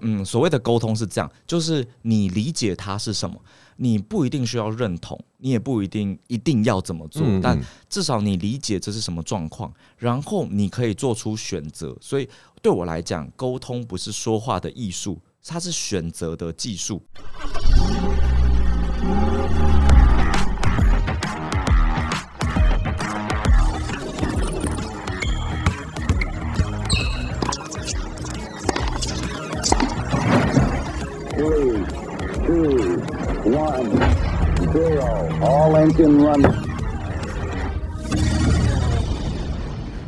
嗯，所谓的沟通是这样，就是你理解它是什么，你不一定需要认同，你也不一定一定要怎么做，嗯嗯，但至少你理解这是什么状况，然后你可以做出选择。所以对我来讲，沟通不是说话的艺术，它是选择的技术。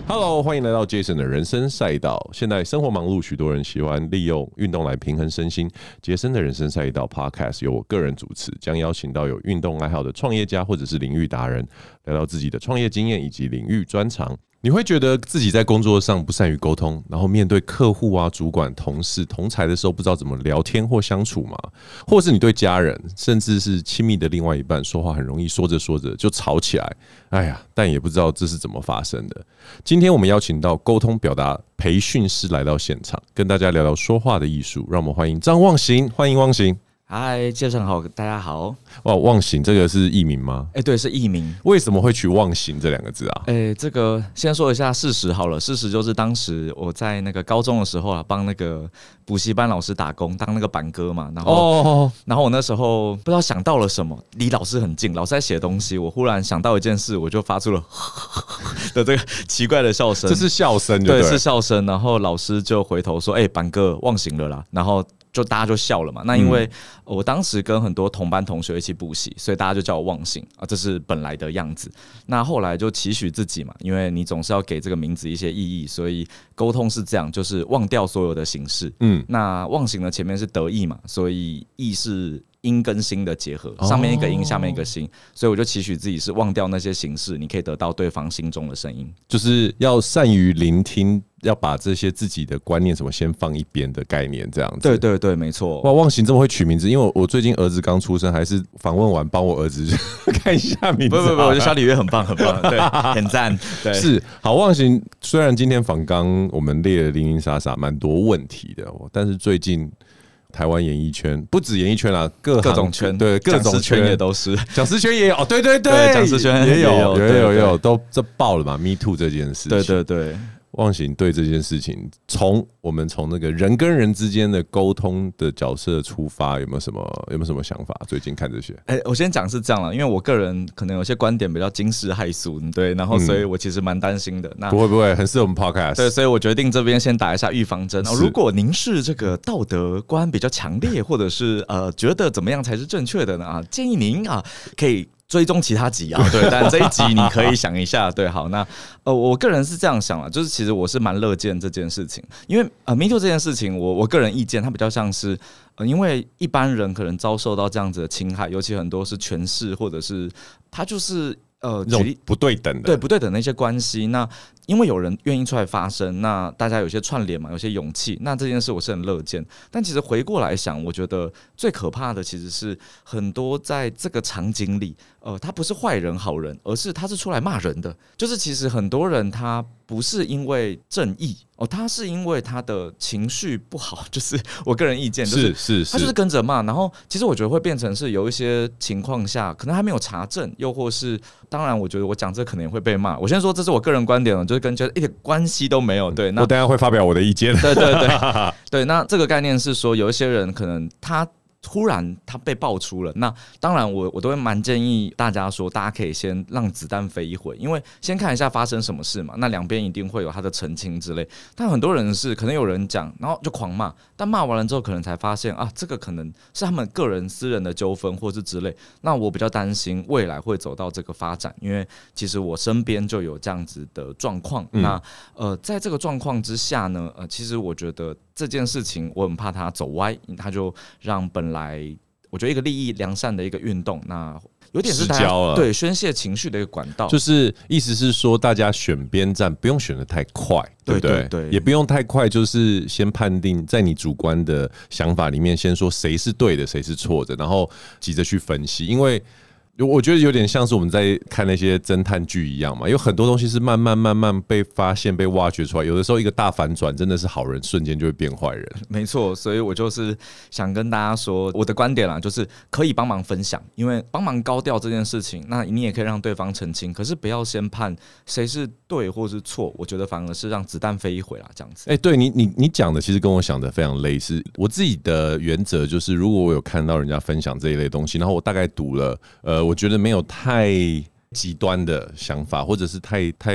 Hello，欢迎来到 Jason 的人生赛道。现在生活忙碌，许多人喜欢利用运动来平衡身心。杰森的人生赛道 Podcast 由我个人主持，将邀请到有运动爱好的创业家或者是领域达人，聊聊自己的创业经验以及领域专长。你会觉得自己在工作上不善于沟通，然后面对客户啊、主管、同事、同才的时候，不知道怎么聊天或相处吗？或是你对家人，甚至是亲密的另外一半，说话很容易说着说着就吵起来？哎呀，但也不知道这是怎么发生的。今天我们邀请到沟通表达培训师来到现场，跟大家聊聊说话的艺术。让我们欢迎张忘形，欢迎忘形。嗨，介绍好，大家好。哇，忘形这个是艺名吗？哎、欸，对，是艺名。为什么会取忘形这两个字啊？哎、欸，这个先说一下事实好了。事实就是当时我在那个高中的时候啊，帮那个补习班老师打工，当那个板哥嘛。然后，哦、然后我那时候不知道想到了什么，离老师很近，老师在写东西，我忽然想到一件事，我就发出了 的这个奇怪的笑声。这是笑声，对，是笑声。然后老师就回头说：“哎、欸，板哥忘形了啦。”然后。就大家就笑了嘛。那因为我当时跟很多同班同学一起补习，所以大家就叫我忘形啊，这是本来的样子。那后来就期许自己嘛，因为你总是要给这个名字一些意义，所以沟通是这样，就是忘掉所有的形式。嗯，那忘形的前面是得意嘛，所以意是。音跟心的结合，上面一个音，下面一个心，所以我就期许自己是忘掉那些形式，你可以得到对方心中的声音，就是要善于聆听，要把这些自己的观念什么先放一边的概念，这样子。对对对，没错。哇，忘形这么会取名字，因为我我最近儿子刚出生，还是访问完帮我儿子 看一下名字。不不不，我觉得小李月很棒很棒，对，很赞。对，是好忘形。虽然今天访刚我们列了零零散散蛮多问题的，但是最近。台湾演艺圈不止演艺圈啦，各各种圈，对各种圈也都是，讲师圈也有，对对对，讲师圈也有，有有有，都这爆了嘛，Me Too 这件事情，对对对。忘形对这件事情，从我们从那个人跟人之间的沟通的角色出发，有没有什么有没有什么想法？最近看这些，哎、欸，我先讲是这样了，因为我个人可能有些观点比较惊世骇俗，对，然后所以我其实蛮担心的。嗯、那不会不会，很适合我们 Podcast。对，所以我决定这边先打一下预防针。如果您是这个道德观比较强烈，或者是呃觉得怎么样才是正确的呢？啊，建议您啊可以。追踪其他集啊，对，但这一集你可以想一下，对，好，那呃，我个人是这样想了，就是其实我是蛮乐见这件事情，因为呃，Me Too 这件事情，我我个人意见，它比较像是呃，因为一般人可能遭受到这样子的侵害，尤其很多是权势，或者是他就是。呃，这种不对等的，对不对等的一些关系，那因为有人愿意出来发声，那大家有些串联嘛，有些勇气，那这件事我是很乐见。但其实回过来想，我觉得最可怕的其实是很多在这个场景里，呃，他不是坏人好人，而是他是出来骂人的。就是其实很多人他不是因为正义哦，他是因为他的情绪不好。就是我个人意见，就是是是，他就是跟着骂。然后其实我觉得会变成是有一些情况下，可能还没有查证，又或是。当然，我觉得我讲这可能也会被骂。我先说，这是我个人观点了，就是跟觉得一点关系都没有。对，那我等下会发表我的意见。对对对，对。那这个概念是说，有一些人可能他。突然他被爆出了，那当然我我都会蛮建议大家说，大家可以先让子弹飞一会，因为先看一下发生什么事嘛。那两边一定会有他的澄清之类，但很多人是可能有人讲，然后就狂骂，但骂完了之后，可能才发现啊，这个可能是他们个人私人的纠纷或是之类。那我比较担心未来会走到这个发展，因为其实我身边就有这样子的状况。那呃，在这个状况之下呢，呃，其实我觉得。这件事情我很怕他走歪，他就让本来我觉得一个利益良善的一个运动，那有点是大家对宣泄情绪的一个管道。就是意思是说，大家选边站不用选的太快，对不对，也不用太快，就是先判定在你主观的想法里面，先说谁是对的，谁是错的，然后急着去分析，因为。我觉得有点像是我们在看那些侦探剧一样嘛，有很多东西是慢慢慢慢被发现、被挖掘出来。有的时候一个大反转，真的是好人瞬间就会变坏人。没错，所以我就是想跟大家说我的观点啦，就是可以帮忙分享，因为帮忙高调这件事情，那你也可以让对方澄清。可是不要先判谁是对或是错，我觉得反而是让子弹飞一回啦，这样子。哎，对你你你讲的其实跟我想的非常类似。我自己的原则就是，如果我有看到人家分享这一类东西，然后我大概读了，呃。我觉得没有太极端的想法，或者是太太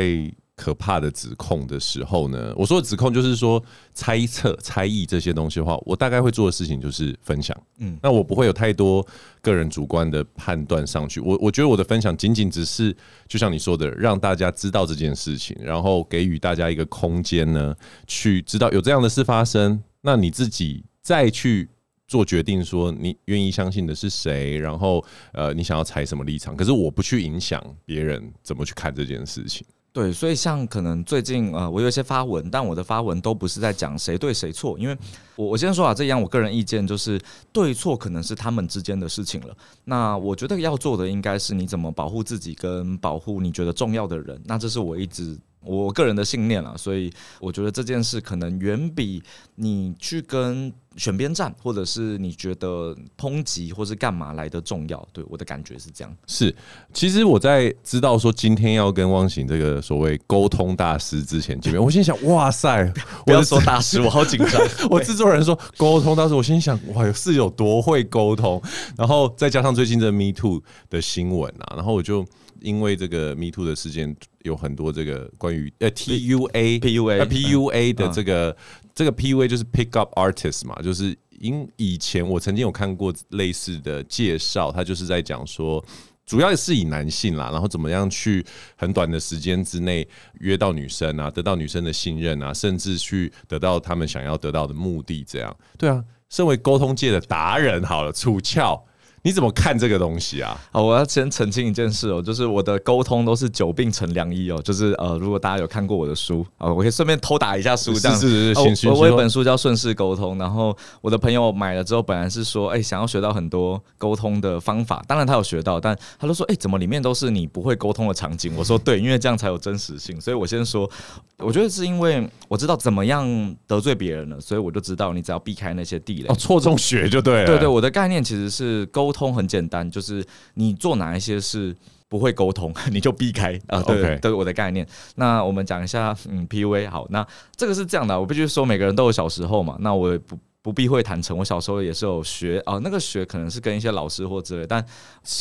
可怕的指控的时候呢，我说的指控就是说猜测、猜疑这些东西的话，我大概会做的事情就是分享。嗯，那我不会有太多个人主观的判断上去。我我觉得我的分享仅仅只是，就像你说的，让大家知道这件事情，然后给予大家一个空间呢，去知道有这样的事发生。那你自己再去。做决定，说你愿意相信的是谁，然后呃，你想要采什么立场？可是我不去影响别人怎么去看这件事情。对，所以像可能最近呃，我有一些发文，但我的发文都不是在讲谁对谁错，因为我我先说啊，这样我个人意见就是对错可能是他们之间的事情了。那我觉得要做的应该是你怎么保护自己跟保护你觉得重要的人。那这是我一直。我个人的信念了，所以我觉得这件事可能远比你去跟选边站，或者是你觉得抨击或是干嘛来的重要。对，我的感觉是这样。是，其实我在知道说今天要跟汪醒这个所谓沟通大师之前见面，我心想：哇塞，我要说大师，我好紧张。我制作人说沟通大师，我心想：哇，是有多会沟通？然后再加上最近这 Me Too 的新闻啊，然后我就。因为这个 Me Too 的事件有很多这个关于呃 T U A P U A P U A 的这个这个 P U A 就是 Pick Up Artist 嘛，就是因以前我曾经有看过类似的介绍，他就是在讲说，主要是以男性啦，然后怎么样去很短的时间之内约到女生啊，得到女生的信任啊，甚至去得到他们想要得到的目的，这样对啊，身为沟通界的达人，好了，楚翘。你怎么看这个东西啊？好，我要先澄清一件事哦，就是我的沟通都是久病成良医哦，就是呃，如果大家有看过我的书啊，我可以顺便偷打一下书，这样是是是，行，我有一本书叫《顺势沟通》，然后我的朋友买了之后，本来是说，哎，想要学到很多沟通的方法，当然他有学到，但他都说，哎，怎么里面都是你不会沟通的场景？我说对，因为这样才有真实性，所以我先说，我觉得是因为我知道怎么样得罪别人了，所以我就知道你只要避开那些地雷，哦，错中学就对了，对对，我的概念其实是沟。沟通很简单，就是你做哪一些事不会沟通，你就避开啊。对.对，我的概念。那我们讲一下，嗯，PUA 好。那这个是这样的，我必须说，每个人都有小时候嘛。那我也不不避讳坦诚，我小时候也是有学啊。那个学可能是跟一些老师或之类，但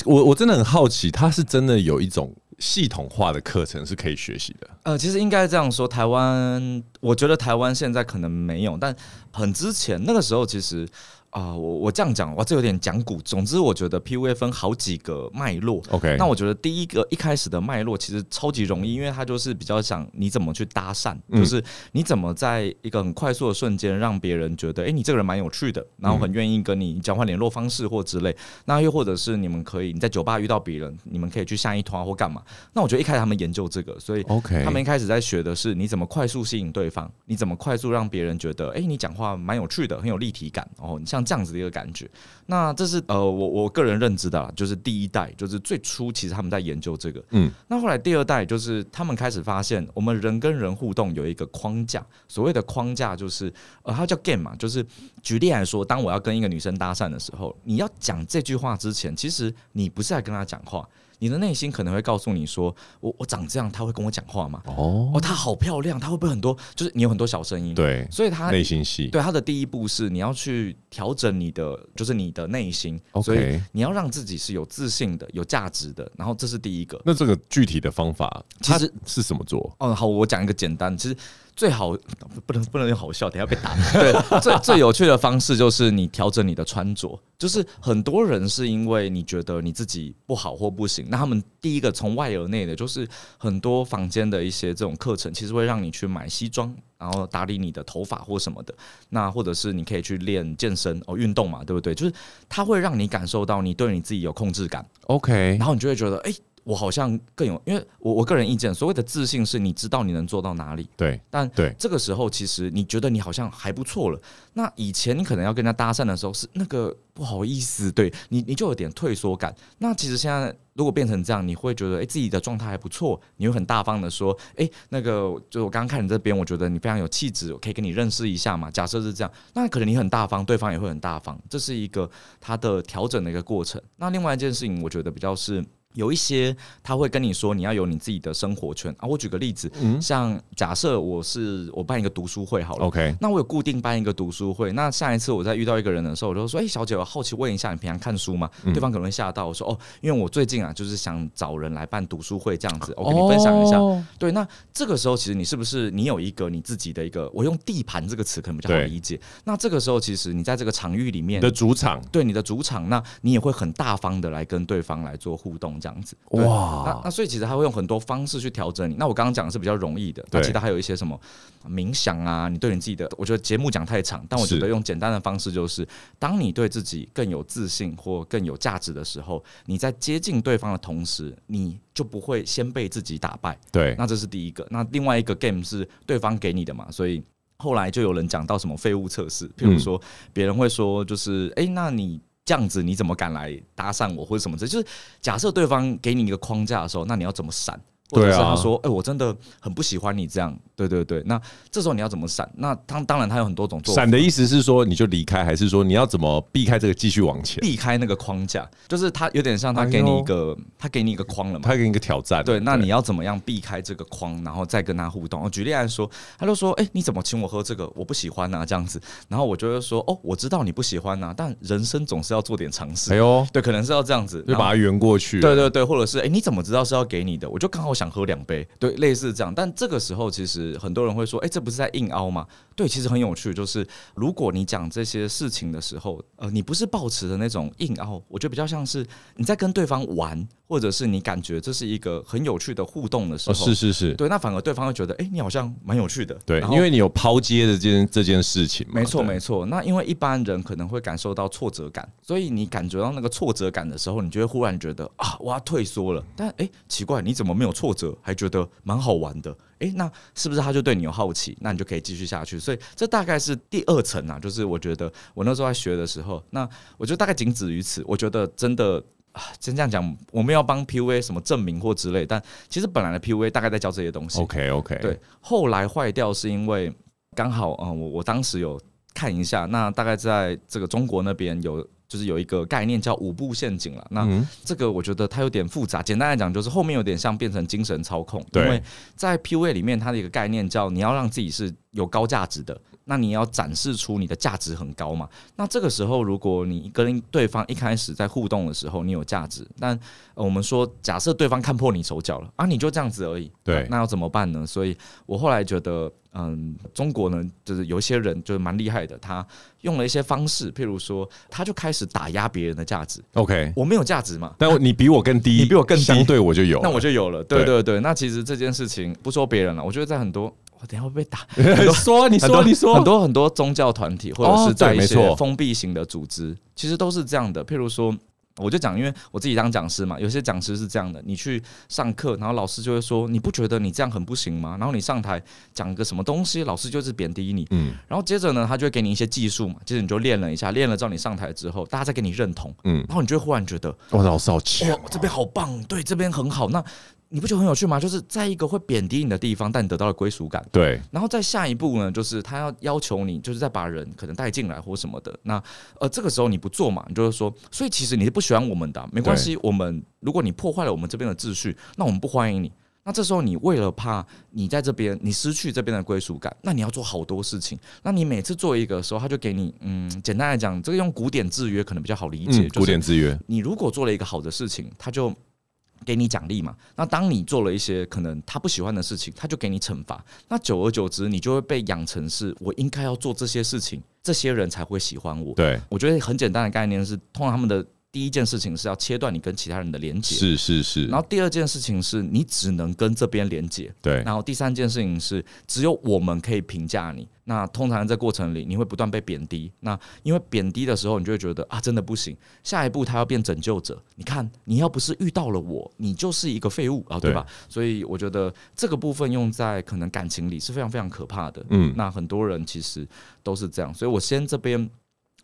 我我真的很好奇，他是真的有一种系统化的课程是可以学习的。呃，其实应该这样说，台湾，我觉得台湾现在可能没有，但很之前那个时候其实。啊、呃，我我这样讲，哇，这有点讲古。总之，我觉得 PUA 分好几个脉络。OK，那我觉得第一个一开始的脉络其实超级容易，因为它就是比较想你怎么去搭讪，嗯、就是你怎么在一个很快速的瞬间让别人觉得，哎、欸，你这个人蛮有趣的，然后很愿意跟你交换联络方式或之类。那又或者是你们可以你在酒吧遇到别人，你们可以去下一团或干嘛。那我觉得一开始他们研究这个，所以 OK，他们一开始在学的是你怎么快速吸引对方，你怎么快速让别人觉得，哎、欸，你讲话蛮有趣的，很有立体感。哦，你像。这样子的一个感觉，那这是呃，我我个人认知的，就是第一代，就是最初其实他们在研究这个，嗯，那后来第二代就是他们开始发现，我们人跟人互动有一个框架，所谓的框架就是呃，它叫 game 嘛，就是举例来说，当我要跟一个女生搭讪的时候，你要讲这句话之前，其实你不是在跟她讲话。你的内心可能会告诉你说：“我我长这样，他会跟我讲话吗？哦，哦，他好漂亮，他会不会很多？就是你有很多小声音，对，所以他内心戏，对他的第一步是你要去调整你的，就是你的内心，Okay. 所以你要让自己是有自信的、有价值的。然后这是第一个。那这个具体的方法其实是怎么做？嗯，好，我讲一个简单，其实。最好不能不能用好笑，等下被打。对，最最有趣的方式就是你调整你的穿着，就是很多人是因为你觉得你自己不好或不行，那他们第一个从外而内的，就是很多房间的一些这种课程，其实会让你去买西装，然后打理你的头发或什么的，那或者是你可以去练健身哦，运动嘛，对不对？就是它会让你感受到你对你自己有控制感。OK，然后你就会觉得，哎。我好像更有，因为我我个人意见，所谓的自信是你知道你能做到哪里。对，但对这个时候，其实你觉得你好像还不错了。那以前你可能要跟人家搭讪的时候，是那个不好意思，对你你就有点退缩感。那其实现在如果变成这样，你会觉得哎、欸、自己的状态还不错，你会很大方的说，哎、欸、那个就我刚刚看你这边，我觉得你非常有气质，我可以跟你认识一下嘛。假设是这样，那可能你很大方，对方也会很大方，这是一个他的调整的一个过程。那另外一件事情，我觉得比较是。有一些他会跟你说，你要有你自己的生活圈啊。我举个例子，嗯、像假设我是我办一个读书会好了，OK，那我有固定办一个读书会。那下一次我再遇到一个人的时候，我就说：“哎、欸，小姐，我好奇问一下，你平常看书吗？”嗯、对方可能会吓到我说：“哦，因为我最近啊，就是想找人来办读书会这样子，我跟你分享一下。哦”对，那这个时候其实你是不是你有一个你自己的一个，我用地盘这个词可能比较好理解。那这个时候其实你在这个场域里面的主场，对你的主场，那你也会很大方的来跟对方来做互动这样子。哇。那那所以其实他会用很多方式去调整你。那我刚刚讲的是比较容易的，那其他还有一些什么冥想啊，你对你自己的，我觉得节目讲太长，但我觉得用简单的方式就是，当你对自己更有自信或更有价值的时候，你在接近对方的同时，你就不会先被自己打败。对，那这是第一个。那另外一个 game 是对方给你的嘛，所以后来就有人讲到什么废物测试，譬如说别人会说就是，哎，那你。这样子你怎么敢来搭讪我或者什么？这就是假设对方给你一个框架的时候，那你要怎么闪？或者是他说：“哎、欸，我真的很不喜欢你这样。”对对对，那这时候你要怎么闪？那当当然他有很多种做法。闪的意思是说你就离开，还是说你要怎么避开这个继续往前？避开那个框架，就是他有点像他给你一个，哎、他给你一个框了嘛？他给你一个挑战。对，那你要怎么样避开这个框，然后再跟他互动？我举例来说，他就说：“哎、欸，你怎么请我喝这个？我不喜欢啊，这样子。”然后我就会说：“哦，我知道你不喜欢啊，但人生总是要做点尝试。”哎呦，对，可能是要这样子，就把它圆过去。对对对，或者是哎、欸，你怎么知道是要给你的？我就刚好想喝两杯。对，类似这样。但这个时候，其实很多人会说：“哎、这不是在硬凹吗？”对，其实很有趣。就是如果你讲这些事情的时候，呃，你不是抱持的那种硬凹，我觉得比较像是你在跟对方玩，或者是你感觉这是一个很有趣的互动的时候。哦、是是是。对，那反而对方会觉得：“哎、欸，你好像蛮有趣的。”对，因为你有抛接的这件这件事情。没错没错。那因为一般人可能会感受到挫折感，所以你感觉到那个挫折感的时候，你就会忽然觉得啊，我要退缩了。但哎、欸，奇怪，你怎么没有挫折，还觉得蛮好玩的？诶，那是不是他就对你有好奇？那你就可以继续下去。所以这大概是第二层啊，就是我觉得我那时候在学的时候，那我觉得大概仅止于此。我觉得真的啊，真这样讲，我们要帮 PUA 什么证明或之类，但其实本来的 PUA 大概在教这些东西。OK OK，对，后来坏掉是因为刚好啊，我我当时有看一下，那大概在这个中国那边有。就是有一个概念叫五步陷阱了，那这个我觉得它有点复杂。简单来讲，就是后面有点像变成精神操控，因为在 PUA 里面，它的一个概念叫你要让自己是有高价值的，那你要展示出你的价值很高嘛。那这个时候，如果你跟对方一开始在互动的时候，你有价值，但我们说假设对方看破你手脚了啊，你就这样子而已，对，那要怎么办呢？所以我后来觉得。嗯，中国呢，就是有一些人就是蛮厉害的，他用了一些方式，譬如说，他就开始打压别人的价值。OK，我没有价值嘛，但你比我更低，你比我更低，相对我就有，那我就有了。对对对，那其实这件事情不说别人了，我觉得在很多，我等下会被打。说你说你说，很多很多宗教团体或者是在一些封闭型的组织，其实都是这样的。譬如说。我就讲，因为我自己当讲师嘛，有些讲师是这样的，你去上课，然后老师就会说，你不觉得你这样很不行吗？然后你上台讲个什么东西，老师就是贬低你，嗯，然后接着呢，他就会给你一些技术嘛，接着你就练了一下，练了之后你上台之后，大家再给你认同，嗯，然后你就会忽然觉得，哇，老师好强，哇，这边好棒，对，这边很好，那。你不觉得很有趣吗？就是在一个会贬低你的地方，但你得到了归属感。对，然后再下一步呢，就是他要要求你，就是再把人可能带进来或什么的。那呃，这个时候你不做嘛，你就是说，所以其实你是不喜欢我们的，没关系。我们如果你破坏了我们这边的秩序，那我们不欢迎你。那这时候你为了怕你在这边你失去这边的归属感，那你要做好多事情。那你每次做一个的时候，他就给你嗯，简单来讲，这个用古典制约可能比较好理解。古典制约，你如果做了一个好的事情，他就。给你奖励嘛？那当你做了一些可能他不喜欢的事情，他就给你惩罚。那久而久之，你就会被养成是我应该要做这些事情，这些人才会喜欢我。对，我觉得很简单的概念是，通常他们的第一件事情是要切断你跟其他人的连接，是是是。然后第二件事情是你只能跟这边连接，对。然后第三件事情是只有我们可以评价你。那通常在过程里，你会不断被贬低。那因为贬低的时候，你就会觉得啊，真的不行。下一步他要变拯救者。你看，你要不是遇到了我，你就是一个废物啊，对吧？所以我觉得这个部分用在可能感情里是非常非常可怕的。嗯，那很多人其实都是这样。所以我先这边。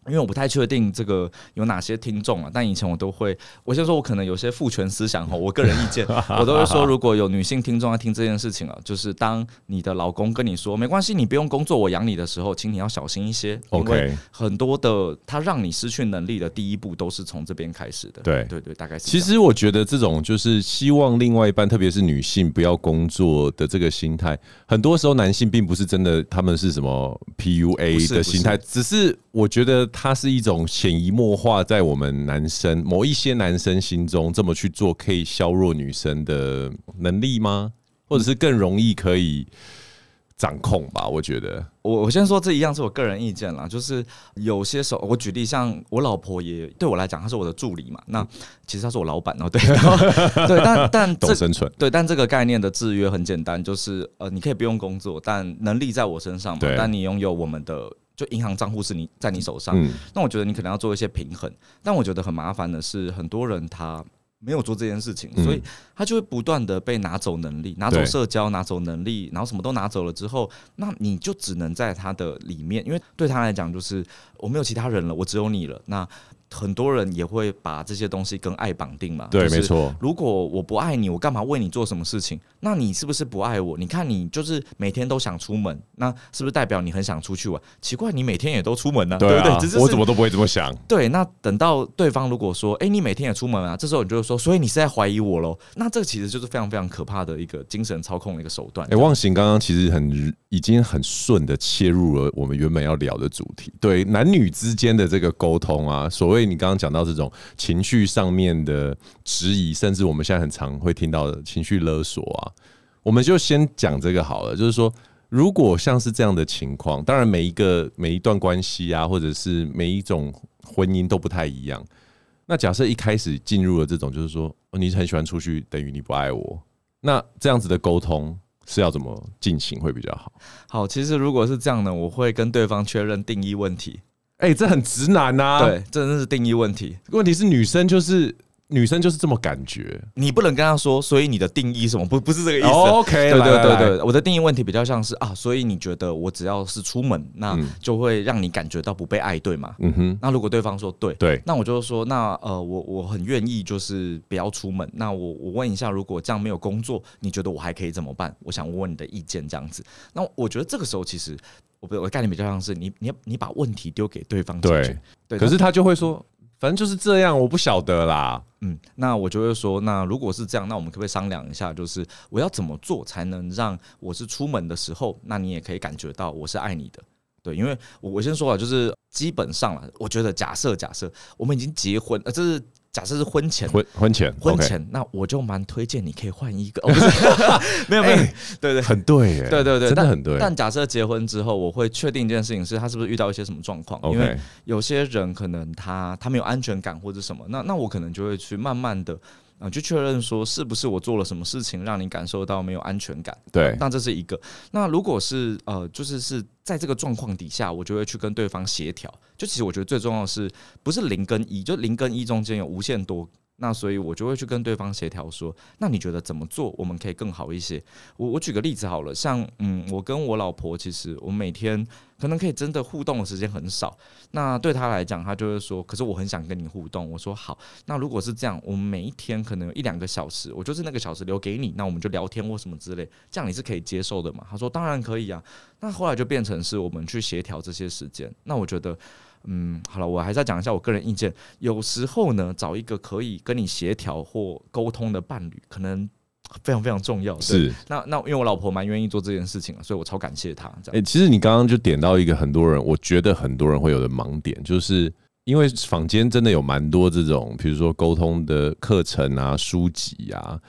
因为我不太确定这个有哪些听众啊，但以前我都会，我先说，我可能有些父权思想哈，我个人意见，我都会说，如果有女性听众要听这件事情啊，就是当你的老公跟你说没关系，你不用工作，我养你的时候，请你要小心一些，因为很多的他让你失去能力的第一步都是从这边开始的。对对对，大概是。其实我觉得这种就是希望另外一半，特别是女性不要工作的这个心态，很多时候男性并不是真的他们是什么 PUA 的心态，只是我觉得。它是一种潜移默化在我们男生某一些男生心中这么去做，可以削弱女生的能力吗？或者是更容易可以掌控吧？我觉得，我我先说这一样是我个人意见啦，就是有些时候我举例，像我老婆也对我来讲，她是我的助理嘛，那其实她是我老板哦，对 对，但但懂生存，对，但这个概念的制约很简单，就是呃，你可以不用工作，但能力在我身上嘛，但你拥有我们的。就银行账户是你在你手上，嗯，那我觉得你可能要做一些平衡。但我觉得很麻烦的是，很多人他没有做这件事情，所以他就会不断的被拿走能力，拿走社交，拿走能力，然后什么都拿走了之后，那你就只能在他的里面，因为对他来讲就是我没有其他人了，我只有你了。那很多人也会把这些东西跟爱绑定嘛，对，没错。如果我不爱你，我干嘛为你做什么事情？那你是不是不爱我？你看你就是每天都想出门，那是不是代表你很想出去玩？奇怪，你每天也都出门呢，对不对？我怎么都不会这么想。对，那等到对方如果说，哎，你每天也出门啊，这时候你就会说，所以你是在怀疑我喽？那这个其实就是非常非常可怕的一个精神操控的一个手段。哎，忘形刚刚其实很已经很顺的切入了我们原本要聊的主题，对男女之间的这个沟通啊，所谓以你刚刚讲到这种。种情绪上面的质疑，甚至我们现在很常会听到的情绪勒索啊，我们就先讲这个好了。就是说，如果像是这样的情况，当然每一个每一段关系啊，或者是每一种婚姻都不太一样。那假设一开始进入了这种，就是说你很喜欢出去，等于你不爱我，那这样子的沟通是要怎么进行会比较好？好，其实如果是这样呢，我会跟对方确认定义问题。哎、欸，这很直男呐、啊！对，这真是定义问题。问题是女生就是女生就是这么感觉，你不能跟她说，所以你的定义什么？不，不是这个意思。Oh, OK，对对对对，来来，我的定义问题比较像是啊，所以你觉得我只要是出门，那就会让你感觉到不被爱，对吗？嗯哼。那如果对方说对，对，那我就说，那呃，我我很愿意就是不要出门。那我我问一下，如果这样没有工作，你觉得我还可以怎么办？我想问问你的意见，这样子。那我觉得这个时候其实。我我的概念比较像是你你你把问题丢给对方解决，对，可是他就会说，反正就是这样，我不晓得啦。嗯，那我就会说，那如果是这样，那我们可不可以商量一下，就是我要怎么做才能让我是出门的时候，那你也可以感觉到我是爱你的。对，因为我我先说了，就是基本上了，我觉得假设假设我们已经结婚，呃，这是。假设是婚前，婚婚前，婚前，那我就蛮推荐你可以换一个，哦、不是，没 有没有，对对，很对耶，对对对，真的很对。但假设结婚之后，我会确定一件事情是，他是不是遇到一些什么状况？因为有些人可能他他没有安全感或者什么，那那我可能就会去慢慢的。啊，就确认说是不是我做了什么事情让你感受到没有安全感？对，那这是一个。那如果是呃，就是是在这个状况底下，我就会去跟对方协调。就其实我觉得最重要的是，不是零跟一，就零跟一中间有无限多。那所以，我就会去跟对方协调说，那你觉得怎么做，我们可以更好一些？我我举个例子好了，像嗯，我跟我老婆，其实我每天可能可以真的互动的时间很少。那对她来讲，她就会说，可是我很想跟你互动。我说好，那如果是这样，我们每一天可能有一两个小时，我就是那个小时留给你，那我们就聊天或什么之类，这样你是可以接受的嘛？她说当然可以啊。那后来就变成是我们去协调这些时间。那我觉得。嗯，好了，我还是要讲一下我个人意见。有时候呢，找一个可以跟你协调或沟通的伴侣，可能非常非常重要。是，那那因为我老婆蛮愿意做这件事情，所以我超感谢她。哎、欸，其实你刚刚就点到一个很多人，我觉得很多人会有的盲点，就是因为坊间真的有蛮多这种，比如说沟通的课程啊、书籍啊，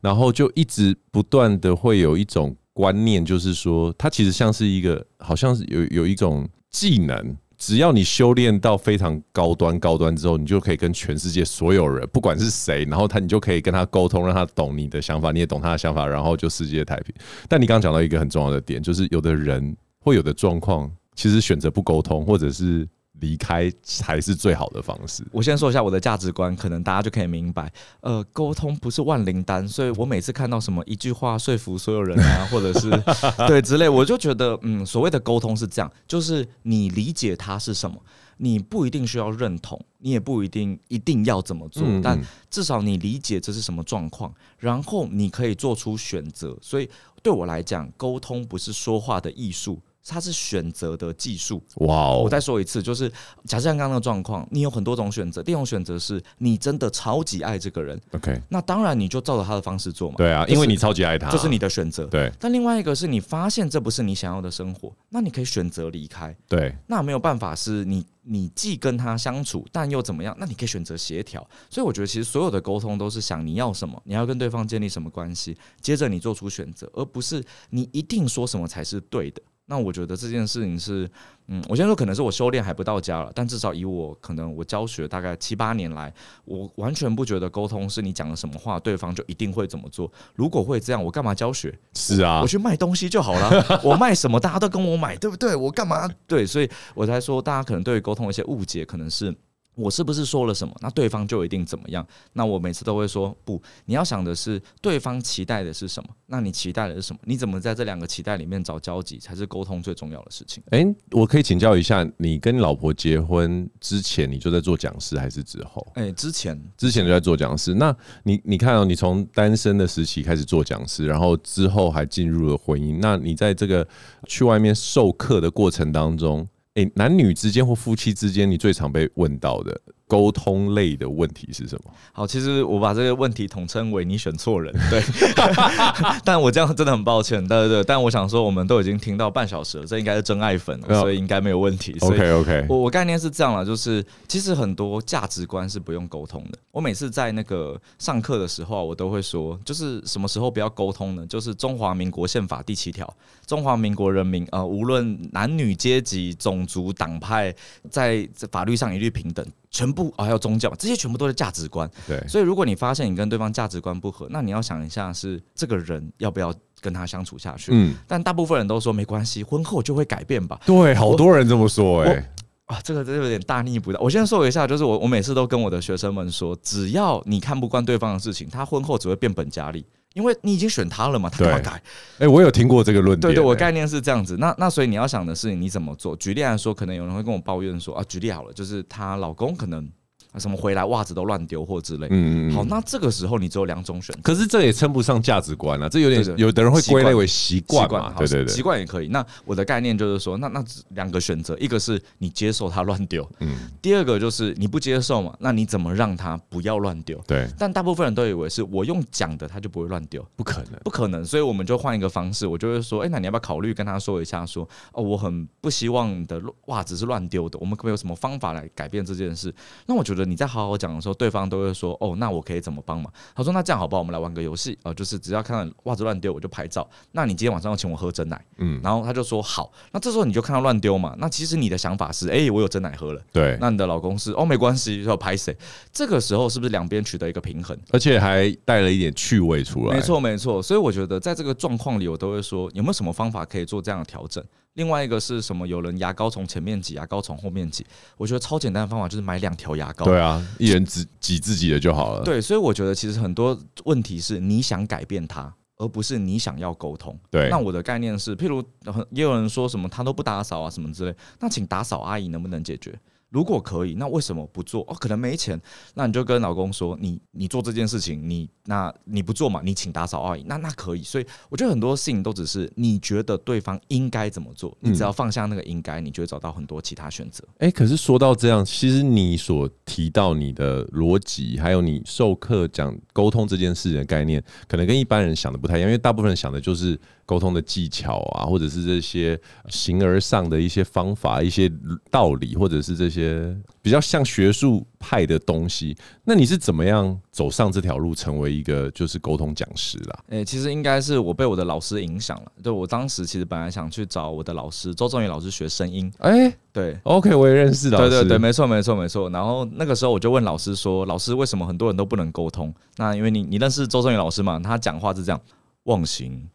然后就一直不断的会有一种观念，就是说它其实像是一个，好像是有有一种技能。只要你修炼到非常高端高端之后，你就可以跟全世界所有人，不管是谁，然后他你就可以跟他沟通，让他懂你的想法，你也懂他的想法，然后就世界太平。但你刚刚讲到一个很重要的点，就是有的人会有的状况，其实选择不沟通，或者是。离开才是最好的方式。我先说一下我的价值观，可能大家就可以明白。呃，沟通不是万灵丹，所以我每次看到什么一句话说服所有人啊，或者是 对之类，我就觉得，嗯，所谓的沟通是这样，就是你理解它是什么，你不一定需要认同，你也不一定一定要怎么做，嗯嗯，但至少你理解这是什么状况，然后你可以做出选择。所以对我来讲，沟通不是说话的艺术。它是选择的技术。哇哦！我再说一次，就是假设像刚刚的状况，你有很多种选择。第一种选择是你真的超级爱这个人，OK，那当然你就照着他的方式做嘛。对啊，因为你超级爱他，这是你的选择。对。但另外一个是你发现这不是你想要的生活，那你可以选择离开。对。那没有办法，是你你既跟他相处，但又怎么样？那你可以选择协调。所以我觉得，其实所有的沟通都是想你要什么，你要跟对方建立什么关系，接着你做出选择，而不是你一定说什么才是对的。那我觉得这件事情是，嗯，我先说可能是我修炼还不到家了，但至少以我可能我教学大概七八年来，我完全不觉得沟通是你讲了什么话，对方就一定会怎么做。如果会这样，我干嘛教学？是啊，我去卖东西就好了。我卖什么大家都跟我买，对不对？我干嘛？对，所以我才说大家可能对于沟通一些误解，可能是。我是不是说了什么，那对方就一定怎么样？那我每次都会说不，你要想的是对方期待的是什么？那你期待的是什么？你怎么在这两个期待里面找交集，才是沟通最重要的事情。诶、欸，我可以请教一下，你跟老婆结婚之前，你就在做讲师，还是之后？诶、欸，之前，之前就在做讲师。那你你看哦，你从单身的时期开始做讲师，然后之后还进入了婚姻。那你在这个去外面授课的过程当中，男女之间或夫妻之间，你最常被问到的沟通类的问题是什么？好，其实我把这个问题统称为你选错人，对。但我这样真的很抱歉，对对对。但我想说，我们都已经听到半小时了，这应该是真爱粉，所以应该没有问题。OK OK，我我概念是这样了，就是其实很多价值观是不用沟通的。我每次在那个上课的时候，我都会说，就是什么时候不要沟通呢？就是中华民国宪法第七条，中华民国人民呃，无论男女阶级、种族、党派，在法律上一律平等。全部啊，还有宗教，这些全部都是价值观。对，所以如果你发现你跟对方价值观不合，那你要想一下，是这个人要不要跟他相处下去。嗯，但大部分人都说没关系，婚后就会改变吧。对，好多人这么说、欸，哎，啊，这个真的有点大逆不道。我先说一下，就是我我每次都跟我的学生们说，只要你看不惯对方的事情，他婚后只会变本加厉。因为你已经选他了嘛，他干嘛改？哎、欸，我有听过这个论点。对对，我概念是这样子。那那所以你要想的是你怎么做？举例来说，可能有人会跟我抱怨说啊，举例好了，就是她老公可能。什么回来袜子都乱丢或之类，嗯，好，那这个时候你只有两种选择，可是这也称不上价值观啊，这有点有的人会归类为习惯嘛，对对对，习惯也可以。那我的概念就是说，那那两个选择，一个是你接受他乱丢，嗯，第二个就是你不接受嘛，那你怎么让他不要乱丢？对，但大部分人都以为是我用讲的他就不会乱丢，不可能，不可能，所以我们就换一个方式，我就会说，哎，那你要不要考虑跟他说一下，说哦，我很不希望你的袜子是乱丢的，我们可不可以有什么方法来改变这件事？那我觉得你在好好讲。的时候对方都会说哦，那我可以怎么帮忙？他说那这样好不好？我们来玩个游戏啊，就是只要看到袜子乱丢，我就拍照。那你今天晚上要请我喝真奶，嗯，然后他就说好。那这时候你就看到乱丢嘛？那其实你的想法是，哎，我有真奶喝了。对，那你的老公是哦，没关系，要拍谁？这个时候是不是两边取得一个平衡？而且还带了一点趣味出来。没错，没错。所以我觉得在这个状况里，我都会说有没有什么方法可以做这样的调整？另外一个是什么？有人牙膏从前面挤，牙膏从后面挤。我觉得超简单的方法就是买两条牙膏。对啊，一人只挤自己的就好了。对，所以我觉得其实很多问题是你想改变它，而不是你想要沟通。对，那我的概念是，譬如也有人说什么他都不打扫啊什么之类，那请打扫阿姨能不能解决？如果可以，那为什么不做？哦，可能没钱，那你就跟老公说，你你做这件事情，你那你不做嘛？你请打扫阿姨，那那可以。所以我觉得很多事情都只是你觉得对方应该怎么做，你只要放下那个应该，你就会找到很多其他选择。哎，可是说到这样，其实你所提到你的逻辑，还有你授课讲沟通这件事的概念，可能跟一般人想的不太一样，因为大部分人想的就是。沟通的技巧啊，或者是这些形而上的一些方法、一些道理，或者是这些比较像学术派的东西。那你是怎么样走上这条路，成为一个就是沟通讲师啦？诶、欸，其实应该是我被我的老师影响了。对，我当时其实本来想去找我的老师周仲宇老师学声音。诶、欸，对，OK，我也认识老师。对对对，没错没错没错。然后那个时候我就问老师说：“老师，为什么很多人都不能沟通？”那因为你你认识周仲宇老师嘛？他讲话是这样：忘形，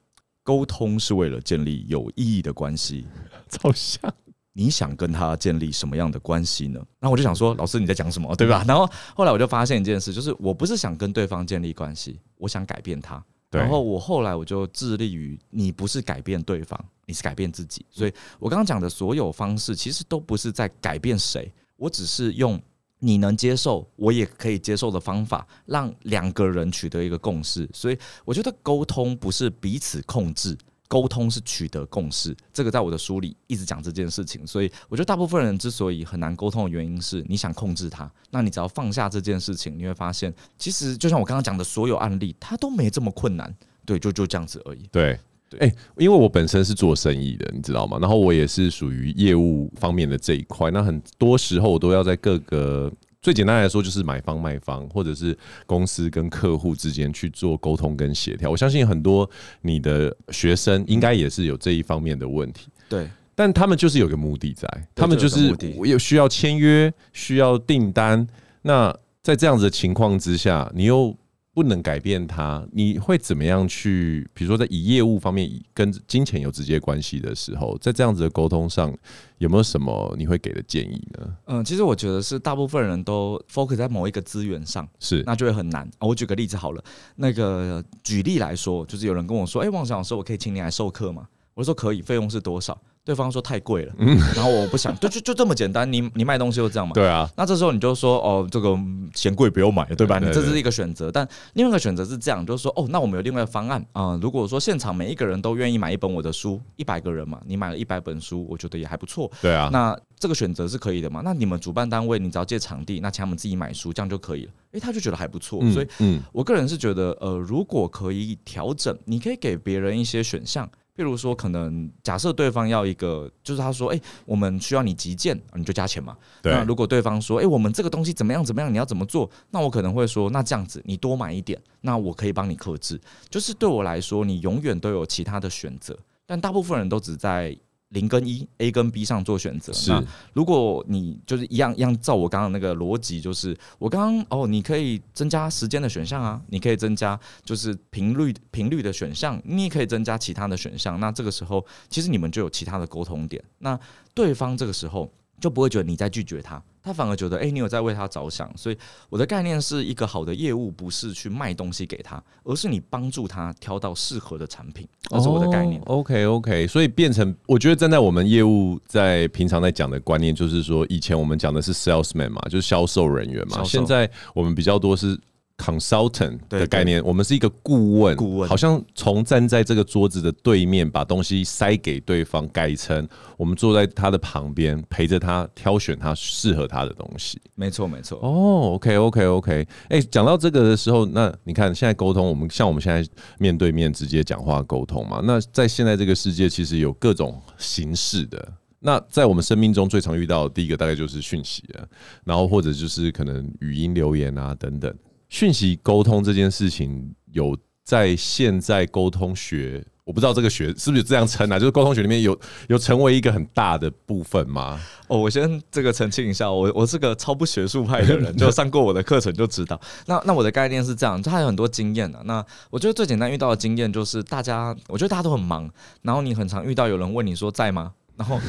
沟通是为了建立有意义的关系。超像。你想跟他建立什么样的关系呢？然后我就想说，老师你在讲什么，对吧？然后后来我就发现一件事，就是我不是想跟对方建立关系，我想改变他。然后我后来我就致力于，你不是改变对方，你是改变自己。所以我刚刚讲的所有方式，其实都不是在改变谁，我只是用你能接受，我也可以接受的方法，让两个人取得一个共识。所以我觉得沟通不是彼此控制。沟通是取得共识，这个在我的书里一直讲这件事情，所以我觉得大部分人之所以很难沟通的原因是你想控制他，那你只要放下这件事情，你会发现，其实就像我刚刚讲的所有案例，他都没这么困难，对，就就这样子而已。对，对，哎，因为我本身是做生意的，你知道吗？然后我也是属于业务方面的这一块，那很多时候我都要在各个。最简单来说，就是买方卖方，或者是公司跟客户之间去做沟通跟协调。我相信很多你的学生应该也是有这一方面的问题。对，但他们就是有个目的在，他们就是我有需要签约，需要订单。那在这样子的情况之下，你又不能改变他，你会怎么样去？比如说，在以业务方面，跟金钱有直接关系的时候，在这样子的沟通上，有没有什么你会给的建议呢？嗯，其实我觉得是大部分人都 focus 在某一个资源上，是那就会很难。我举个例子好了，那个举例来说，就是有人跟我说：“哎，王老师，我可以请你来授课吗？”我说：“可以，费用是多少？”对方说太贵了，嗯，然后我不想，就就就这么简单，你你卖东西就这样嘛，对啊，那这时候你就说哦，这个嫌贵不要买，对吧？你这是一个选择，但另外一个选择是这样，就是说哦，那我们有另外一个方案啊，如果说现场每一个人都愿意买一本我的书，一百个人嘛，你买了一百本书，我觉得也还不错，对啊，那这个选择是可以的嘛？那你们主办单位，你只要借场地，那请他们自己买书，这样就可以了。诶，他就觉得还不错，所以，嗯，我个人是觉得，呃，如果可以调整，你可以给别人一些选项。譬如说，可能假设对方要一个，就是他说：“哎，我们需要你急件，你就加钱嘛。”对。那如果对方说：“哎，我们这个东西怎么样怎么样，你要怎么做？”那我可能会说：“那这样子，你多买一点，那我可以帮你克制。”就是对我来说，你永远都有其他的选择，但大部分人都只在。零跟一，A 跟 B 上做选择。是，那如果你就是一样一样，照我刚刚那个逻辑，就是我刚刚哦，你可以增加时间的选项啊，你可以增加就是频率频率的选项，你也可以增加其他的选项。那这个时候，其实你们就有其他的沟通点。那对方这个时候就不会觉得你在拒绝他。他反而觉得，哎、欸，你有在为他着想，所以我的概念是一个好的业务，不是去卖东西给他，而是你帮助他挑到适合的产品，这是我的概念。Oh, OK OK，所以变成我觉得站在我们业务在平常在讲的观念，就是说以前我们讲的是 salesman 嘛，就是销售人员嘛，现在我们比较多是。Consultant 的概念，我们是一个顾问，顾问好像从站在这个桌子的对面，把东西塞给对方，改成我们坐在他的旁边，陪着他挑选他适合他的东西。没错，没错。哦，OK，OK，OK。哎，讲到这个的时候，那你看现在沟通，我们像我们现在面对面直接讲话沟通嘛？那在现在这个世界，其实有各种形式的。那在我们生命中最常遇到的第一个，大概就是讯息了，然后或者就是可能语音留言啊等等。讯息沟通这件事情，有在现在沟通学，我不知道这个学是不是这样称啊？就是沟通学里面有有成为一个很大的部分吗？哦，我先这个澄清一下，我我是个超不学术派的人，就上过我的课程就知道。那那我的概念是这样，就还有很多经验啊。那我觉得最简单遇到的经验就是，大家我觉得大家都很忙，然后你很常遇到有人问你说在吗？然后。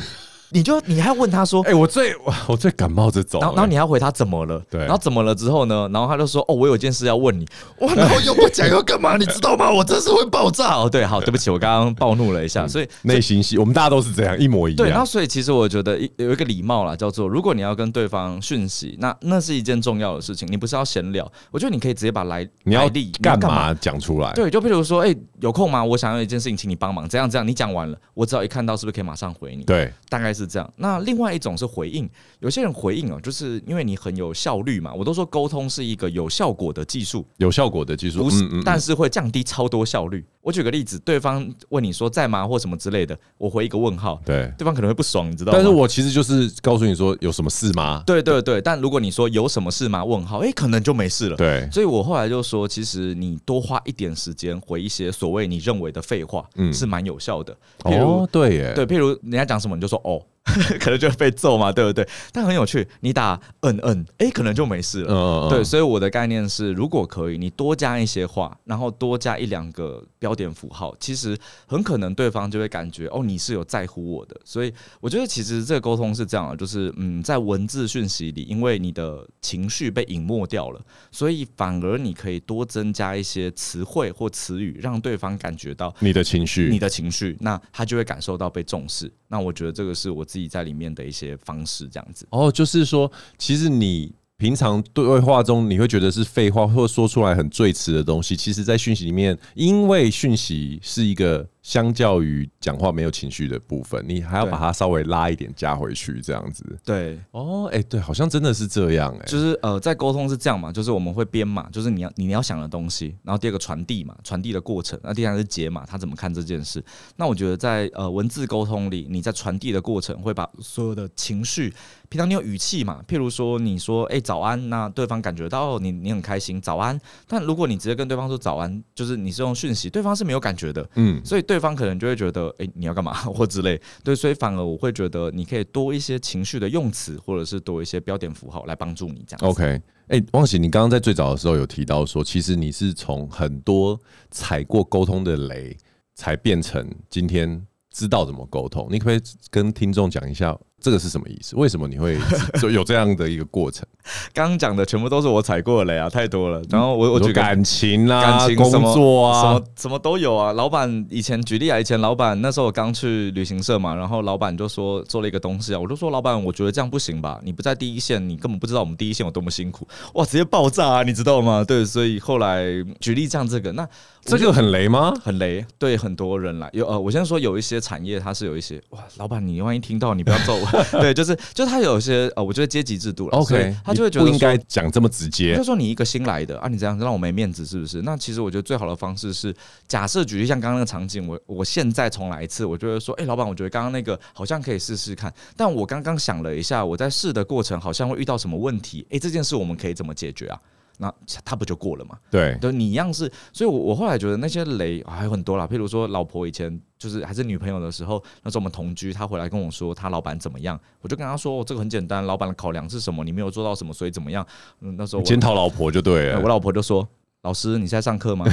你就你还问他说，哎，我最我最感冒这种，然后然后你要回他怎么了？对，然后怎么了之后呢？然后他就说，哦，我有件事要问你，哇，然后又不讲要干嘛？你知道吗？我真是会爆炸哦。对，好，对不起，我刚刚暴怒了一下，所以内心戏，我们大家都是这样，一模一样。对，然后所以其实我觉得有一个礼貌啦，叫做如果你要跟对方讯息，那那是一件重要的事情，你不是要闲聊，我觉得你可以直接把来你要干嘛讲出来。对，就比如说，哎，有空吗？我想要一件事情，请你帮忙，这样这样，你讲完了，我只要一看到，是不是可以马上回你？对，大概是这样。那另另外一种是回应，有些人回应啊，就是因为你很有效率嘛。我都说沟通是一个有效果的技术，有效果的技术，不是，但是会降低超多效率。我举个例子，对方问你说在吗或什么之类的，我回一个问号，对，对方可能会不爽，你知道吗？但是我其实就是告诉你说有什么事吗？对对对，但如果你说有什么事吗？问号，哎，可能就没事了。对，所以我后来就说，其实你多花一点时间回一些所谓你认为的废话，嗯，是蛮有效的。譬如，哦，对耶，对，譬如人家讲什么，你就说哦。可能就会被揍嘛，对不对？但很有趣，你打嗯嗯，哎，可能就没事了。嗯嗯。对，所以我的概念是，如果可以，你多加一些话，然后多加一两个标点符号，其实很可能对方就会感觉哦，你是有在乎我的。所以我觉得其实这个沟通是这样的，就是嗯，在文字讯息里，因为你的情绪被隐没掉了，所以反而你可以多增加一些词汇或词语，让对方感觉到你的情绪，你的情绪，那他就会感受到被重视。那我觉得这个是我自自己在里面的一些方式，这样子。哦，就是说，其实你平常对话中，你会觉得是废话，或说出来很最迟的东西，其实在讯息里面，因为讯息是一个。相较于讲话没有情绪的部分，你还要把它稍微拉一点加回去，这样子。对，哦，哎，对，好像真的是这样，哎，就是呃，在沟通是这样嘛，就是我们会编码，就是你要你要想的东西，然后第二个传递嘛，传递的过程，那第三个是解码，他怎么看这件事？那我觉得在呃文字沟通里，你在传递的过程会把所有的情绪，平常你有语气嘛，譬如说你说哎早安，那对方感觉到你你很开心早安，但如果你直接跟对方说早安，就是你是用讯息，对方是没有感觉的，嗯，所以对。对方可能就会觉得，哎、你要干嘛 或之类，对，所以反而我会觉得，你可以多一些情绪的用词，或者是多一些标点符号来帮助你这样。OK，哎、欸，汪喜，你刚刚在最早的时候有提到说，其实你是从很多踩过沟通的雷，才变成今天知道怎么沟通。你可不可以跟听众讲一下？这个是什么意思？为什么你会 就有这样的一个过程？刚刚讲的全部都是我踩过的雷啊，太多了。然后我我举感情啊，感情工作啊，什么什么都有啊。老板以前举例啊，以前老板那时候我刚去旅行社嘛，然后老板就说做了一个东西啊，我就说老板，我觉得这样不行吧？你不在第一线，你根本不知道我们第一线有多么辛苦。哇，直接爆炸啊，你知道吗？对，所以后来举例这样这个，那这个很雷吗？很雷，对很多人来有呃，我先说有一些产业它是有一些哇，老板你万一听到你不要揍我。对，就是就他有一些呃，我觉得阶级制度了，OK，他就会觉得不应该讲这么直接。就说你一个新来的啊，你这样子让我没面子是不是？那其实我觉得最好的方式是，假设举例像刚刚那个场景，我我现在重来一次，我就会说，哎，老板，我觉得刚刚那个好像可以试试看。但我刚刚想了一下，我在试的过程好像会遇到什么问题？哎，这件事我们可以怎么解决啊？那他不就过了吗？对，对你一样是，所以我我后来觉得那些雷还有很多啦，譬如说老婆以前就是还是女朋友的时候，那时候我们同居，她回来跟我说她老板怎么样，我就跟她说，哦，这个很简单，老板的考量是什么？你没有做到什么，所以怎么样？嗯，那时候检讨老婆就对了，我老婆就说，老师你在上课吗？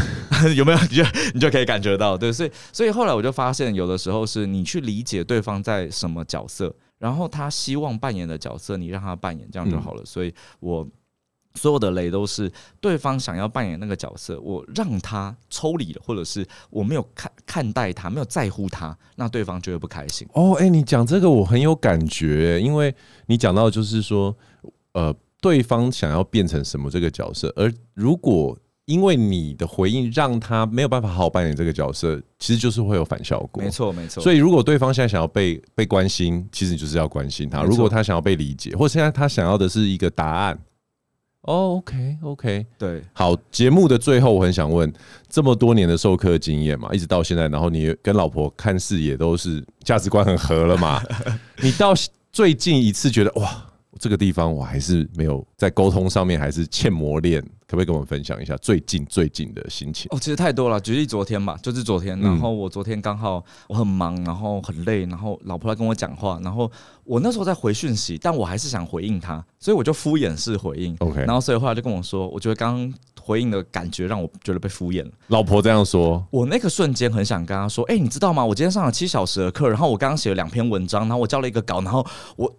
有没有？你就 你就可以感觉到，对，所以所以后来我就发现，有的时候是你去理解对方在什么角色，然后他希望扮演的角色，你让他扮演，这样就好了。嗯，所以我。所有的雷都是对方想要扮演那个角色，我让他抽离了，或者是我没有看看待他，没有在乎他，那对方就会不开心。哦，哎，你讲这个我很有感觉，因为你讲到就是说，呃，对方想要变成什么这个角色，而如果因为你的回应让他没有办法好好扮演这个角色，其实就是会有反效果。没错，没错。所以如果对方现在想要被被关心，其实你就是要关心他；如果他想要被理解，或现在他想要的是一个答案。哦，OK，OK，对，好。节目的最后，我很想问，这么多年的授课经验嘛，一直到现在，然后你跟老婆看视野都是价值观很合了嘛？你到最近一次觉得哇，这个地方我还是没有在沟通上面还是欠磨练。可不可以跟我们分享一下最近最近的心情？哦，其实太多了。举例昨天吧，就是昨天，然后我昨天刚好我很忙，然后很累，然后老婆来跟我讲话，然后我那时候在回讯息，但我还是想回应她，所以我就敷衍式回应。OK，然后所以后来就跟我说，我觉得刚刚回应的感觉让我觉得被敷衍了。老婆这样说，我那个瞬间很想跟她说，哎，你知道吗？我今天上了七小时的课，然后我刚刚写了两篇文章，然后我交了一个稿，然后我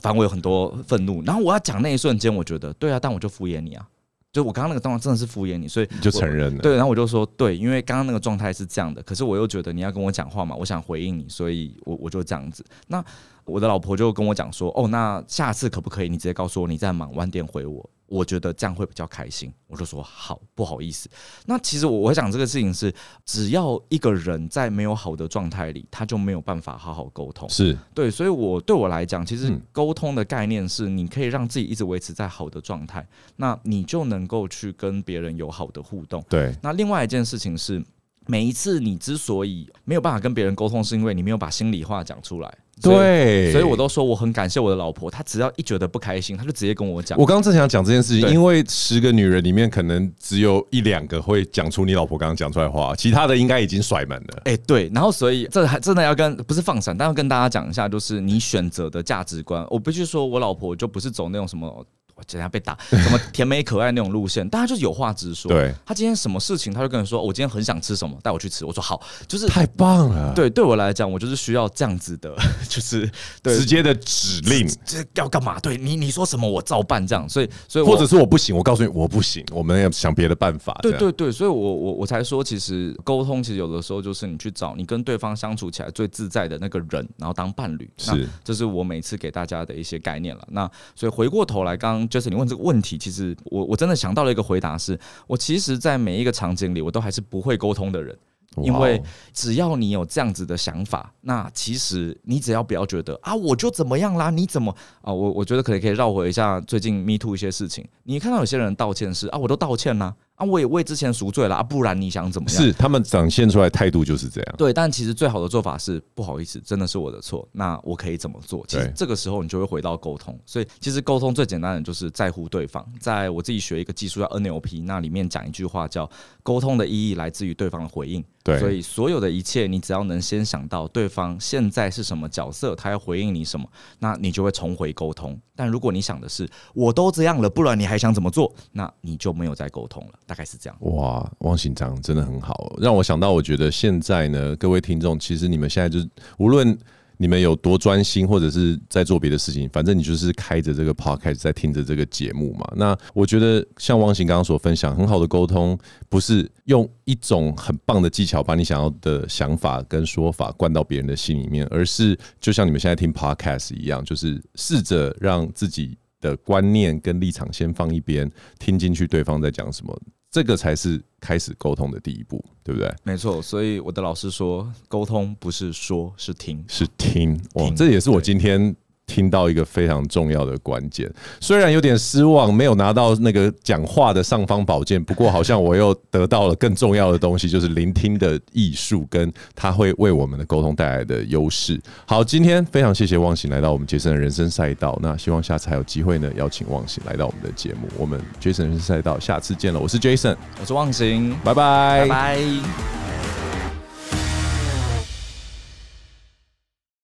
反正我有很多愤怒，然后我要讲那一瞬间，我觉得对啊，但我就敷衍你啊。就我刚刚那个状况真的是敷衍你，所以你就承认了。对，然后我就说对，因为刚刚那个状态是这样的，可是我又觉得你要跟我讲话嘛，我想回应你，所以我我就这样子。那我的老婆就跟我讲说，哦，那下次可不可以你直接告诉我你在忙，晚点回我。我觉得这样会比较开心，我就说好，不好意思。那其实我我想这个事情是，只要一个人在没有好的状态里，他就没有办法好好沟通。是对，所以我对我来讲，其实沟通的概念是，你可以让自己一直维持在好的状态，那你就能够去跟别人有好的互动。对。那另外一件事情是。每一次你之所以没有办法跟别人沟通，是因为你没有把心里话讲出来。对，所以我都说我很感谢我的老婆，她只要一觉得不开心，她就直接跟我讲。我刚刚正想讲这件事情，因为十个女人里面可能只有一两个会讲出你老婆刚刚讲出来的话，其他的应该已经甩门了。哎，对，然后所以这还真的要跟不是放闪，但要跟大家讲一下，就是你选择的价值观。我必须说我老婆就不是走那种什么。我今天被打，什么甜美可爱那种路线，大家就是有话直说。对，他今天什么事情，他就跟你说，我今天很想吃什么，带我去吃。我说好，就是太棒了。对，对我来讲，我就是需要这样子的，就是直接的指令，这要干嘛？对你，你说什么我照办，这样。所以，所以或者是我不行，我告诉你我不行，我们要想别的办法。对对对，所以我我我才说，其实沟通其实有的时候就是你去找你跟对方相处起来最自在的那个人，然后当伴侣。是，这是我每次给大家的一些概念了。那所以回过头来，刚刚 Jason 你问这个问题。其实我我真的想到了一个回答是，我其实，在每一个场景里，我都还是不会沟通的人，因为只要你有这样子的想法，那其实你只要不要觉得啊，我就怎么样啦，你怎么啊？我我觉得可以可以绕回一下最近 Me Too 一些事情，你看到有些人道歉是啊，我都道歉啦。啊，我也为之前赎罪了啊，不然你想怎么样？是他们展现出来态度就是这样。对，但其实最好的做法是不好意思，真的是我的错。那我可以怎么做？其实这个时候你就会回到沟通。所以其实沟通最简单的就是在乎对方。在我自己学一个技术叫 NLP，那里面讲一句话叫沟通的意义来自于对方的回应。对，所以所有的一切，你只要能先想到对方现在是什么角色，他要回应你什么，那你就会重回沟通。但如果你想的是我都这样了，不然你还想怎么做？那你就没有再沟通了。大概是这样。哇，汪行长真的很好，让我想到，我觉得现在呢，各位听众，其实你们现在就是无论。你们有多专心，或者是在做别的事情，反正你就是开着这个 podcast 在听着这个节目嘛。那我觉得像汪行刚刚所分享，很好的沟通，不是用一种很棒的技巧把你想要的想法跟说法灌到别人的心里面，而是就像你们现在听 podcast 一样，就是试着让自己的观念跟立场先放一边，听进去对方在讲什么。这个才是开始沟通的第一步，对不对？没错，所以我的老师说，沟通不是说，是听，是听。哇，这也是我今天。听到一个非常重要的关键，虽然有点失望，没有拿到那个讲话的尚方宝剑，不过好像我又得到了更重要的东西，就是聆听的艺术，跟他会为我们的沟通带来的优势。好，今天非常谢谢忘形来到我们杰森的人生赛道，那希望下次还有机会呢，邀请忘形来到我们的节目。我们杰森人生赛道下次见了，我是杰森，我是忘形，拜拜，拜拜。